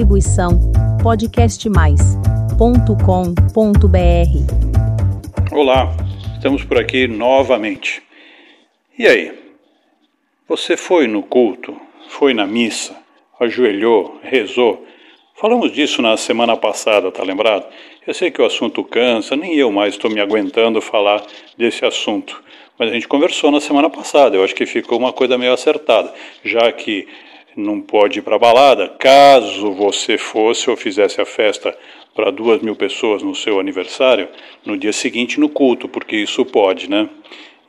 Distribuição podcastmais.com.br. Olá, estamos por aqui novamente. E aí? Você foi no culto? Foi na missa? Ajoelhou? Rezou? Falamos disso na semana passada, tá lembrado? Eu sei que o assunto cansa, nem eu mais estou me aguentando falar desse assunto. Mas a gente conversou na semana passada, eu acho que ficou uma coisa meio acertada, já que não pode ir para balada. Caso você fosse ou fizesse a festa para duas mil pessoas no seu aniversário, no dia seguinte no culto, porque isso pode, né?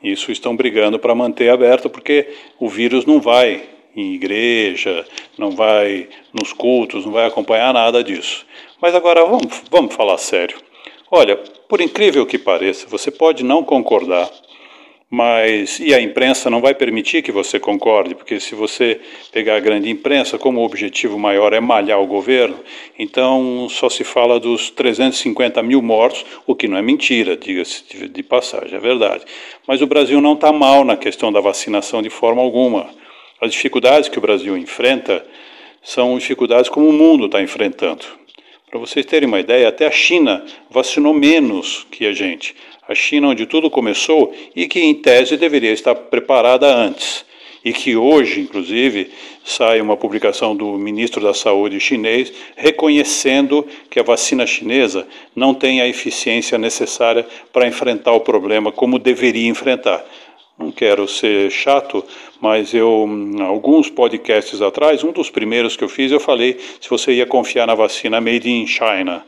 Isso estão brigando para manter aberto, porque o vírus não vai em igreja, não vai nos cultos, não vai acompanhar nada disso. Mas agora vamos, vamos falar sério. Olha, por incrível que pareça, você pode não concordar mas e a imprensa não vai permitir que você concorde, porque se você pegar a grande imprensa, como o objetivo maior é malhar o governo, então só se fala dos 350 mil mortos, o que não é mentira, diga-se de passagem, é verdade. Mas o Brasil não está mal na questão da vacinação de forma alguma. As dificuldades que o Brasil enfrenta são dificuldades como o mundo está enfrentando. Para vocês terem uma ideia, até a China vacinou menos que a gente a China onde tudo começou e que, em tese, deveria estar preparada antes. E que hoje, inclusive, sai uma publicação do ministro da Saúde chinês reconhecendo que a vacina chinesa não tem a eficiência necessária para enfrentar o problema como deveria enfrentar. Não quero ser chato, mas eu, alguns podcasts atrás, um dos primeiros que eu fiz, eu falei se você ia confiar na vacina made in China.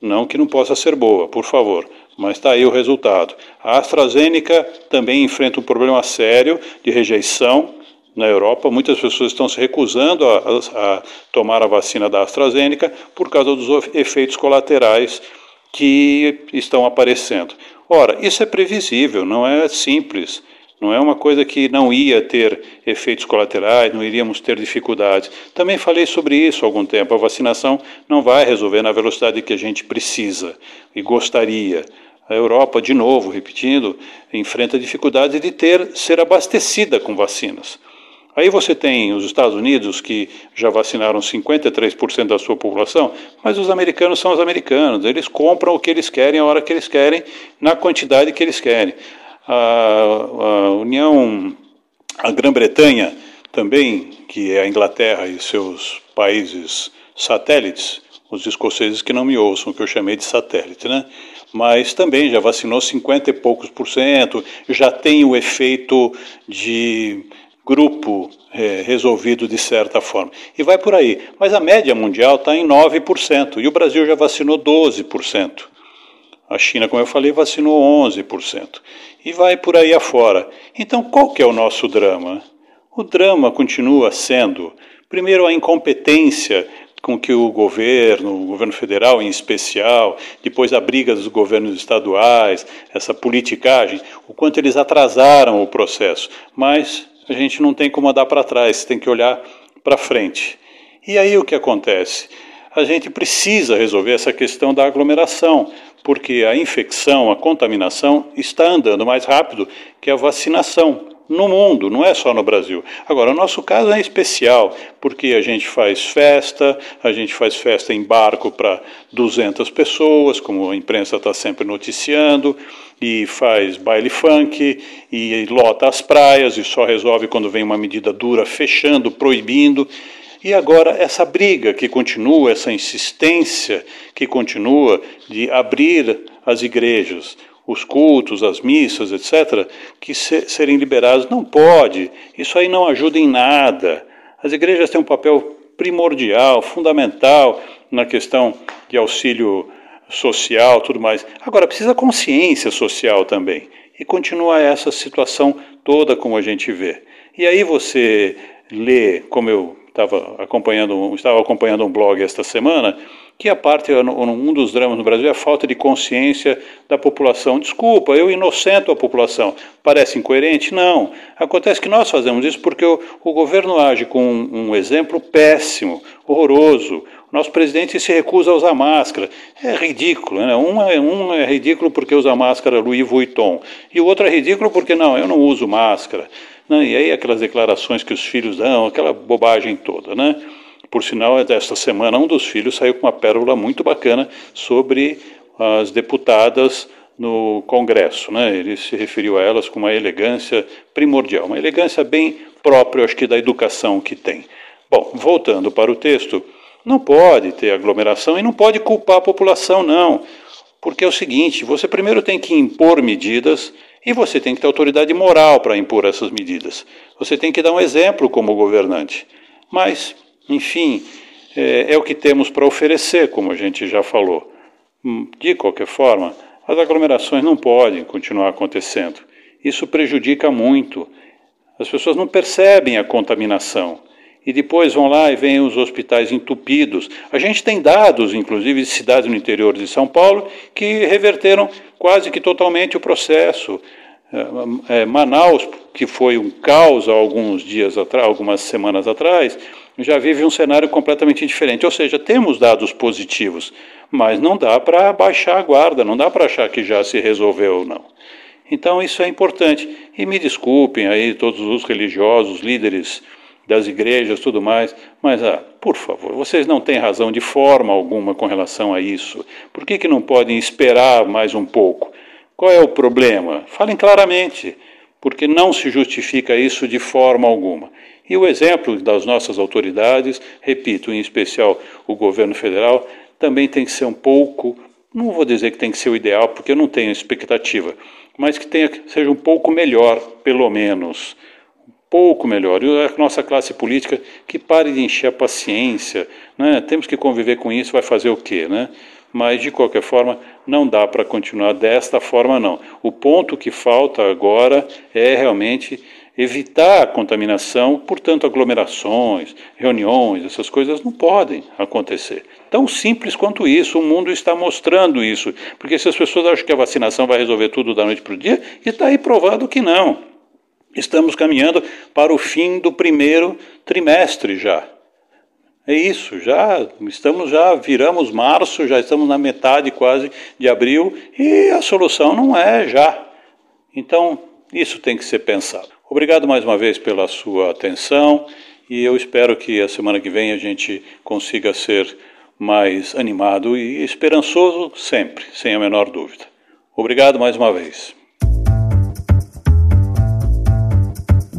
Não que não possa ser boa, por favor, mas está aí o resultado. A AstraZeneca também enfrenta um problema sério de rejeição na Europa. Muitas pessoas estão se recusando a, a, a tomar a vacina da AstraZeneca por causa dos efeitos colaterais que estão aparecendo. Ora, isso é previsível, não é simples. Não é uma coisa que não ia ter efeitos colaterais, não iríamos ter dificuldades. Também falei sobre isso há algum tempo. A vacinação não vai resolver na velocidade que a gente precisa e gostaria. A Europa, de novo, repetindo, enfrenta dificuldades de ter ser abastecida com vacinas. Aí você tem os Estados Unidos que já vacinaram 53% da sua população, mas os americanos são os americanos, eles compram o que eles querem a hora que eles querem, na quantidade que eles querem a, a União, a Grã-Bretanha também, que é a Inglaterra e seus países satélites, os escoceses que não me ouçam, que eu chamei de satélite, né? Mas também já vacinou 50 e poucos por cento, já tem o efeito de grupo é, resolvido de certa forma. E vai por aí. Mas a média mundial está em 9%, e o Brasil já vacinou 12%. A China, como eu falei, vacinou 11% e vai por aí afora. Então, qual que é o nosso drama? O drama continua sendo, primeiro, a incompetência com que o governo, o governo federal em especial, depois a briga dos governos estaduais, essa politicagem, o quanto eles atrasaram o processo. Mas a gente não tem como andar para trás, tem que olhar para frente. E aí o que acontece? A gente precisa resolver essa questão da aglomeração, porque a infecção, a contaminação está andando mais rápido que a vacinação no mundo, não é só no Brasil. Agora, o nosso caso é especial, porque a gente faz festa, a gente faz festa em barco para 200 pessoas, como a imprensa está sempre noticiando, e faz baile funk, e lota as praias, e só resolve quando vem uma medida dura fechando, proibindo. E agora essa briga que continua, essa insistência que continua de abrir as igrejas, os cultos, as missas, etc., que se, serem liberados. Não pode. Isso aí não ajuda em nada. As igrejas têm um papel primordial, fundamental na questão de auxílio social, tudo mais. Agora precisa consciência social também. E continua essa situação toda como a gente vê. E aí você lê, como eu estava acompanhando, estava acompanhando um blog esta semana, que a parte, um dos dramas no Brasil é a falta de consciência da população. Desculpa, eu inocento a população. Parece incoerente? Não. Acontece que nós fazemos isso porque o, o governo age com um, um exemplo péssimo, horroroso. Nosso presidente se recusa a usar máscara. É ridículo, né? Um é, um é ridículo porque usa máscara Louis Vuitton, e o outro é ridículo porque não, eu não uso máscara. Né? E aí aquelas declarações que os filhos dão, aquela bobagem toda, né? Por sinal, esta semana um dos filhos saiu com uma pérola muito bacana sobre as deputadas no Congresso. Né? Ele se referiu a elas com uma elegância primordial, uma elegância bem própria, acho que, da educação que tem. Bom, voltando para o texto, não pode ter aglomeração e não pode culpar a população, não. Porque é o seguinte: você primeiro tem que impor medidas e você tem que ter autoridade moral para impor essas medidas. Você tem que dar um exemplo como governante. Mas, enfim, é, é o que temos para oferecer, como a gente já falou. Hum, de qualquer forma, as aglomerações não podem continuar acontecendo. Isso prejudica muito. As pessoas não percebem a contaminação e depois vão lá e veem os hospitais entupidos. A gente tem dados, inclusive, de cidades no interior de São Paulo que reverteram quase que totalmente o processo. É, é, Manaus, que foi um caos há alguns dias atrás, algumas semanas atrás, já vive um cenário completamente diferente. Ou seja, temos dados positivos, mas não dá para baixar a guarda, não dá para achar que já se resolveu, não. Então isso é importante. E me desculpem aí todos os religiosos, líderes das igrejas, tudo mais, mas, ah, por favor, vocês não têm razão de forma alguma com relação a isso. Por que, que não podem esperar mais um pouco? Qual é o problema? Falem claramente, porque não se justifica isso de forma alguma. E o exemplo das nossas autoridades, repito, em especial o governo federal, também tem que ser um pouco, não vou dizer que tem que ser o ideal, porque eu não tenho expectativa, mas que tenha, seja um pouco melhor, pelo menos pouco melhor. E a nossa classe política que pare de encher a paciência, né? temos que conviver com isso, vai fazer o quê? Né? Mas, de qualquer forma, não dá para continuar desta forma, não. O ponto que falta agora é realmente evitar a contaminação, portanto, aglomerações, reuniões, essas coisas não podem acontecer. Tão simples quanto isso, o mundo está mostrando isso. Porque se as pessoas acham que a vacinação vai resolver tudo da noite para o dia, está aí provado que não. Estamos caminhando para o fim do primeiro trimestre já. É isso, já estamos já viramos março, já estamos na metade quase de abril e a solução não é já. Então, isso tem que ser pensado. Obrigado mais uma vez pela sua atenção e eu espero que a semana que vem a gente consiga ser mais animado e esperançoso sempre, sem a menor dúvida. Obrigado mais uma vez.